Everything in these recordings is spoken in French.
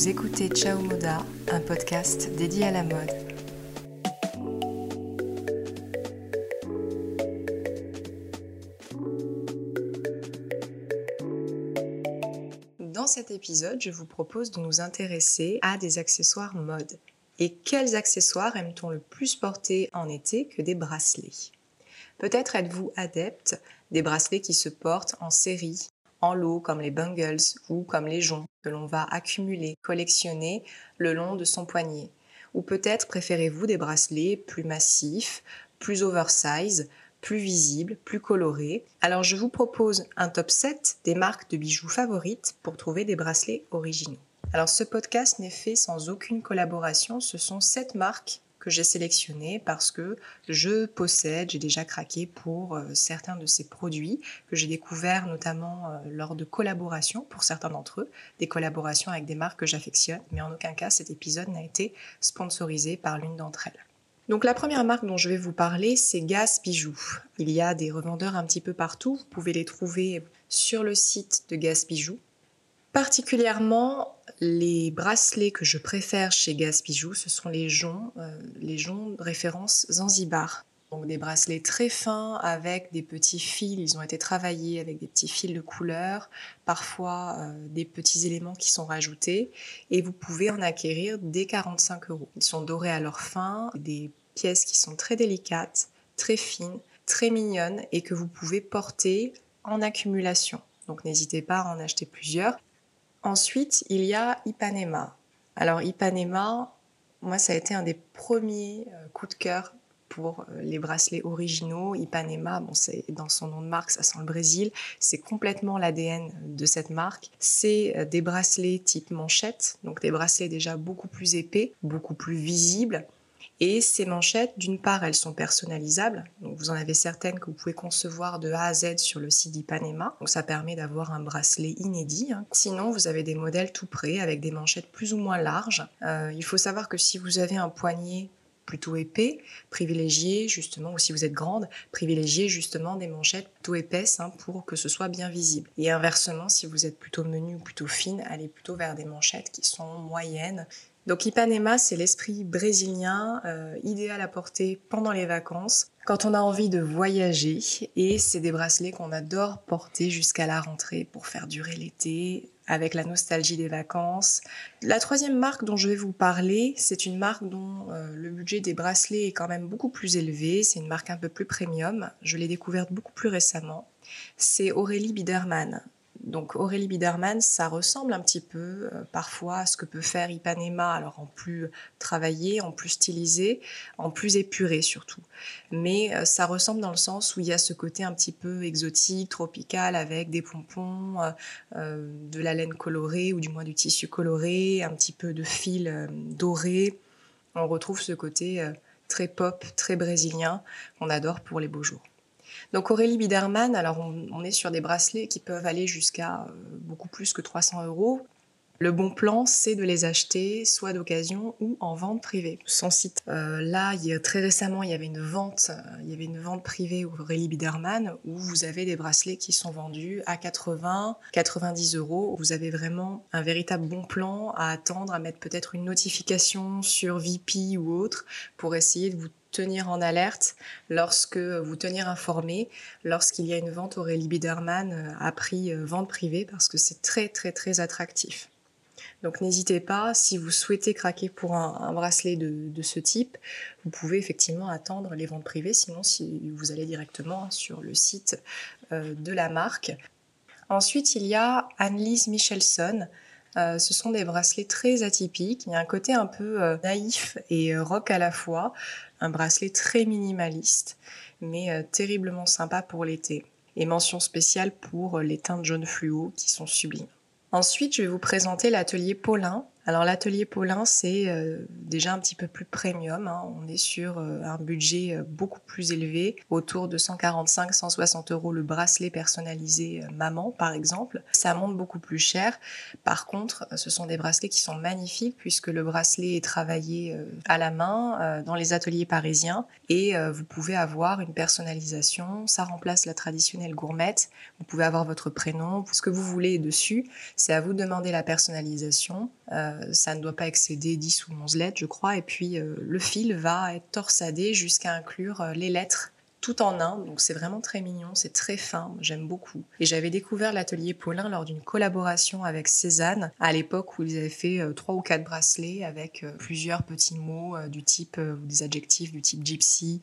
Vous écoutez Ciao Moda, un podcast dédié à la mode. Dans cet épisode, je vous propose de nous intéresser à des accessoires mode. Et quels accessoires aime-t-on le plus porter en été que des bracelets? Peut-être êtes-vous adepte des bracelets qui se portent en série, en lot comme les bungles ou comme les joncs que l'on va accumuler, collectionner le long de son poignet. Ou peut-être préférez-vous des bracelets plus massifs, plus oversize, plus visibles, plus colorés. Alors je vous propose un top 7 des marques de bijoux favorites pour trouver des bracelets originaux. Alors ce podcast n'est fait sans aucune collaboration, ce sont 7 marques que j'ai sélectionné parce que je possède, j'ai déjà craqué pour euh, certains de ces produits que j'ai découverts notamment euh, lors de collaborations pour certains d'entre eux, des collaborations avec des marques que j'affectionne, mais en aucun cas cet épisode n'a été sponsorisé par l'une d'entre elles. Donc la première marque dont je vais vous parler, c'est Gas Bijoux. Il y a des revendeurs un petit peu partout, vous pouvez les trouver sur le site de Gas Bijoux. Particulièrement, les bracelets que je préfère chez Bijoux, ce sont les joncs, euh, les joncs de référence Zanzibar. Donc des bracelets très fins avec des petits fils, ils ont été travaillés avec des petits fils de couleur, parfois euh, des petits éléments qui sont rajoutés et vous pouvez en acquérir dès 45 euros. Ils sont dorés à leur fin, des pièces qui sont très délicates, très fines, très mignonnes et que vous pouvez porter en accumulation. Donc n'hésitez pas à en acheter plusieurs. Ensuite, il y a Ipanema. Alors Ipanema, moi, ça a été un des premiers euh, coups de cœur pour euh, les bracelets originaux. Ipanema, bon, c'est dans son nom de marque, ça sent le Brésil. C'est complètement l'ADN de cette marque. C'est euh, des bracelets type manchette, donc des bracelets déjà beaucoup plus épais, beaucoup plus visibles, et ces manchettes, d'une part, elles sont personnalisables. Vous en avez certaines que vous pouvez concevoir de A à Z sur le site d'Ipanema. Donc ça permet d'avoir un bracelet inédit. Hein. Sinon, vous avez des modèles tout prêts avec des manchettes plus ou moins larges. Euh, il faut savoir que si vous avez un poignet plutôt épais, privilégiez justement, ou si vous êtes grande, privilégiez justement des manchettes plutôt épaisses hein, pour que ce soit bien visible. Et inversement, si vous êtes plutôt menu ou plutôt fine, allez plutôt vers des manchettes qui sont moyennes donc Ipanema, c'est l'esprit brésilien euh, idéal à porter pendant les vacances, quand on a envie de voyager, et c'est des bracelets qu'on adore porter jusqu'à la rentrée pour faire durer l'été, avec la nostalgie des vacances. La troisième marque dont je vais vous parler, c'est une marque dont euh, le budget des bracelets est quand même beaucoup plus élevé, c'est une marque un peu plus premium, je l'ai découverte beaucoup plus récemment. C'est Aurélie Biderman. Donc Aurélie Biderman, ça ressemble un petit peu euh, parfois à ce que peut faire Ipanema, alors en plus travaillé, en plus stylisé, en plus épuré surtout. Mais euh, ça ressemble dans le sens où il y a ce côté un petit peu exotique, tropical, avec des pompons, euh, de la laine colorée ou du moins du tissu coloré, un petit peu de fil doré. On retrouve ce côté très pop, très brésilien qu'on adore pour les beaux jours. Donc Aurélie Biderman, alors on, est sur des bracelets qui peuvent aller jusqu'à euh, beaucoup plus que 300 euros. Le bon plan, c'est de les acheter soit d'occasion ou en vente privée. Son site. Euh, là, très récemment, il y avait une vente, euh, il y avait une vente privée Aurélie Biderman où vous avez des bracelets qui sont vendus à 80, 90 euros. Vous avez vraiment un véritable bon plan à attendre, à mettre peut-être une notification sur VP ou autre pour essayer de vous tenir en alerte lorsque vous tenir informé lorsqu'il y a une vente Aurélie Biderman euh, à prix vente privée parce que c'est très très très attractif. Donc n'hésitez pas, si vous souhaitez craquer pour un, bracelet de, ce type, vous pouvez effectivement attendre les ventes privées, sinon si vous allez directement sur le site euh, de la marque. Ensuite, il y a Annelise Michelson. Euh, ce sont des bracelets très atypiques. Il y a un côté un peu euh, naïf et rock à la fois. Un bracelet très minimaliste, mais terriblement sympa pour l'été. Et mention spéciale pour les teintes jaune fluo qui sont sublimes. Ensuite, je vais vous présenter l'atelier Paulin. Alors l'atelier Paulin, c'est euh, déjà un petit peu plus premium. Hein. On est sur euh, un budget euh, beaucoup plus élevé, autour de 145-160 euros le bracelet personnalisé maman, par exemple. Ça monte beaucoup plus cher. Par contre, ce sont des bracelets qui sont magnifiques puisque le bracelet est travaillé à la main dans les ateliers parisiens et vous pouvez avoir une personnalisation. Ça remplace la traditionnelle gourmette. Vous pouvez avoir votre prénom, ce que vous voulez dessus. C'est à vous de demander la personnalisation. Ça ne doit pas excéder 10 ou 11 lettres, je crois. Et puis, le fil va être torsadé jusqu'à inclure les lettres tout en un, donc c'est vraiment très mignon, c'est très fin, j'aime beaucoup. Et j'avais découvert l'atelier Paulin lors d'une collaboration avec Cézanne, à l'époque où ils avaient fait euh, trois ou quatre bracelets avec euh, plusieurs petits mots euh, du type, des adjectifs du type gypsy,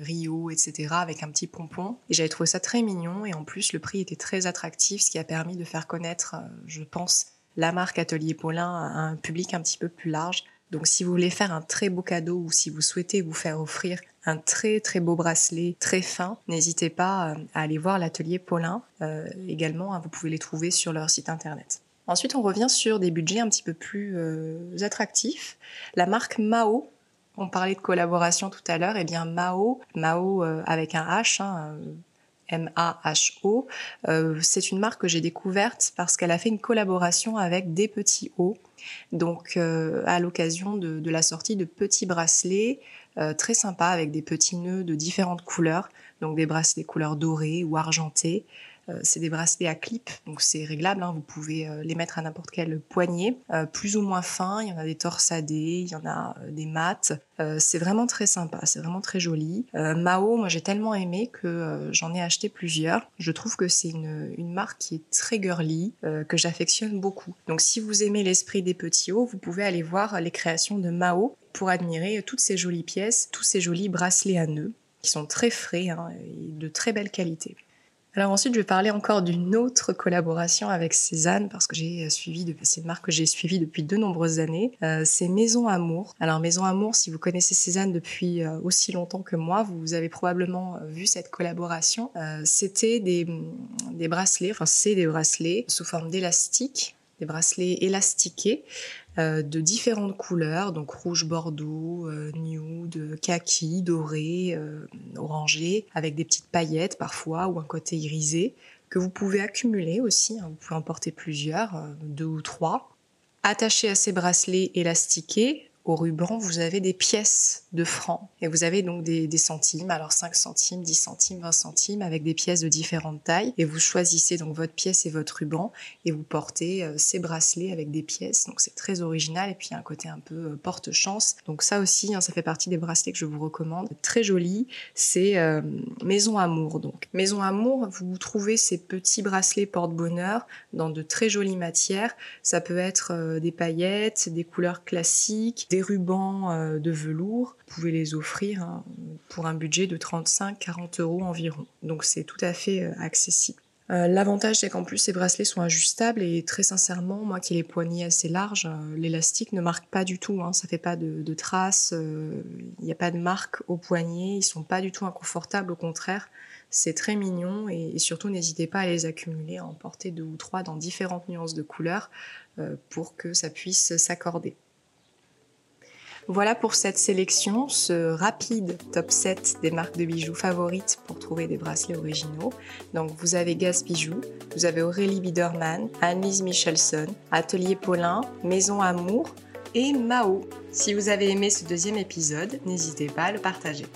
Rio, etc., avec un petit pompon. Et j'avais trouvé ça très mignon, et en plus le prix était très attractif, ce qui a permis de faire connaître, je pense, la marque Atelier Paulin à un public un petit peu plus large. Donc si vous voulez faire un très beau cadeau ou si vous souhaitez vous faire offrir un très très beau bracelet très fin, n'hésitez pas euh, à aller voir l'atelier Paulin. Euh, également, hein, vous pouvez les trouver sur leur site internet. Ensuite, on revient sur des budgets un petit peu plus euh, attractifs. La marque Mao, on parlait de collaboration tout à l'heure, et eh bien Mao, Mao avec un H, hein, M-A-H-O. c'est une marque que j'ai découverte parce qu'elle a fait une collaboration avec des petits O. Donc, à l'occasion de, la sortie de petits bracelets euh, très sympa avec des petits nœuds de différentes couleurs, donc des bracelets couleur dorée ou argentée. Euh, c'est des bracelets à clip, donc c'est réglable, hein. vous pouvez euh, les mettre à n'importe quel poignet, plus ou moins fin, il y en a des torsadés, il y en a des mats, c'est vraiment très sympa, c'est vraiment très joli. Mao, moi j'ai tellement aimé que j'en ai acheté plusieurs. Je trouve que c'est une, une, marque qui est très girly, que j'affectionne beaucoup. Donc si vous aimez l'esprit des petits hauts, vous pouvez aller voir les créations de Mao pour admirer toutes ces jolies pièces, tous ces jolis bracelets à nœuds qui sont très frais hein, et de très belle qualité. Alors ensuite, je vais parler encore d'une autre collaboration avec Cézanne parce que j'ai suivi, c'est une marque que j'ai suivie depuis de nombreuses années. Euh, c'est Maison Amour. Alors Maison Amour, si vous connaissez Cézanne depuis euh, aussi longtemps que moi, vous avez probablement euh, vu cette collaboration. C'était des, des bracelets, enfin c'est des bracelets sous forme d'élastique des bracelets élastiqués euh, de différentes couleurs, donc rouge bordeaux, euh, nude, kaki, doré, euh, orangé, avec des petites paillettes parfois ou un côté irisé, que vous pouvez accumuler aussi, hein. vous pouvez en porter plusieurs, deux ou trois. Attachés à ces bracelets élastiqués, au ruban, vous avez des pièces de francs et vous avez donc des, centimes, alors 5 centimes, 10 centimes, 20 centimes avec des pièces de différentes tailles et vous choisissez donc votre pièce et votre ruban et vous portez euh, ces bracelets avec des pièces. Donc c'est très original et puis un côté un peu euh, porte-chance. Donc ça aussi, hein, ça fait partie des bracelets que je vous recommande. Très joli, c'est euh, Maison Amour donc. Maison Amour, vous trouvez ces petits bracelets porte-bonheur dans de très jolies matières. Ça peut être des paillettes, des couleurs classiques, rubans euh, de velours. Vous pouvez les offrir hein, pour un budget de 35-40 euros environ. Donc c'est tout à fait euh, accessible. Euh, l'avantage, c'est qu'en plus, ces bracelets sont ajustables et très sincèrement, moi qui ai les poignets assez larges, l'élastique ne marque pas du tout. Hein, ça fait pas de, traces, il n'y a pas de marque au poignet, ils sont pas du tout inconfortables, au contraire. C'est très mignon et, surtout n'hésitez pas à les accumuler, à en porter deux ou trois dans différentes nuances de couleurs pour que ça puisse s'accorder. Voilà pour cette sélection, ce rapide top 7 des marques de bijoux favorites pour trouver des bracelets originaux. Donc vous avez Gas Bijoux, vous avez Aurélie Biederman, Annelise Michelson, Atelier Paulin, Maison Amour et Mao. Si vous avez aimé ce deuxième épisode, n'hésitez pas à le partager.